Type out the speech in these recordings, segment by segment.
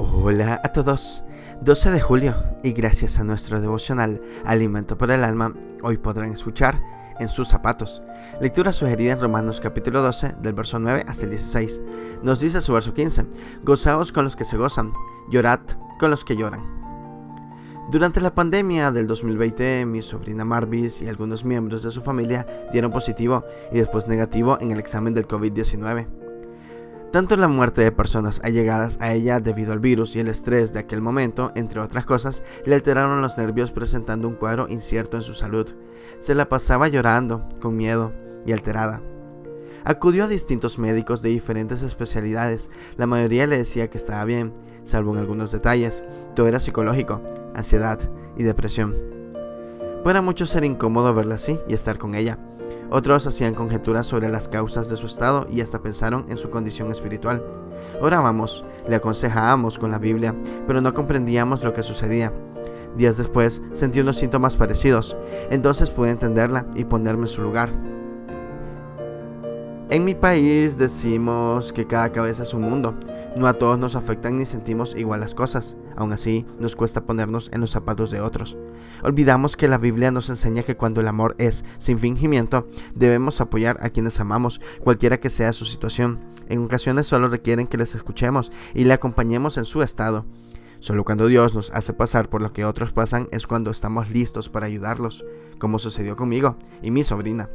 Hola a todos. 12 de julio y gracias a nuestro devocional Alimento por el Alma, hoy podrán escuchar en sus zapatos. Lectura sugerida en Romanos capítulo 12 del verso 9 hasta el 16. Nos dice su verso 15, Gozaos con los que se gozan, llorad con los que lloran. Durante la pandemia del 2020, mi sobrina Marvis y algunos miembros de su familia dieron positivo y después negativo en el examen del COVID-19. Tanto la muerte de personas allegadas a ella debido al virus y el estrés de aquel momento, entre otras cosas, le alteraron los nervios presentando un cuadro incierto en su salud. Se la pasaba llorando, con miedo y alterada. Acudió a distintos médicos de diferentes especialidades, la mayoría le decía que estaba bien, salvo en algunos detalles. Todo era psicológico, ansiedad y depresión. Para muchos era incómodo verla así y estar con ella. Otros hacían conjeturas sobre las causas de su estado y hasta pensaron en su condición espiritual. Orábamos, le aconsejábamos con la Biblia, pero no comprendíamos lo que sucedía. Días después sentí unos síntomas parecidos, entonces pude entenderla y ponerme en su lugar. En mi país decimos que cada cabeza es un mundo. No a todos nos afectan ni sentimos igual las cosas. Aún así, nos cuesta ponernos en los zapatos de otros. Olvidamos que la Biblia nos enseña que cuando el amor es sin fingimiento, debemos apoyar a quienes amamos, cualquiera que sea su situación. En ocasiones solo requieren que les escuchemos y le acompañemos en su estado. Solo cuando Dios nos hace pasar por lo que otros pasan es cuando estamos listos para ayudarlos, como sucedió conmigo y mi sobrina.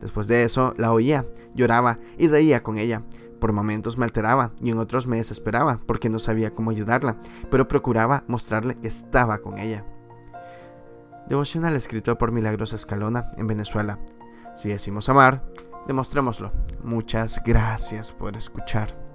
Después de eso, la oía, lloraba y reía con ella. Por momentos me alteraba y en otros me desesperaba porque no sabía cómo ayudarla, pero procuraba mostrarle que estaba con ella. Devocional escrito por Milagrosa Escalona en Venezuela. Si decimos amar, demostrémoslo. Muchas gracias por escuchar.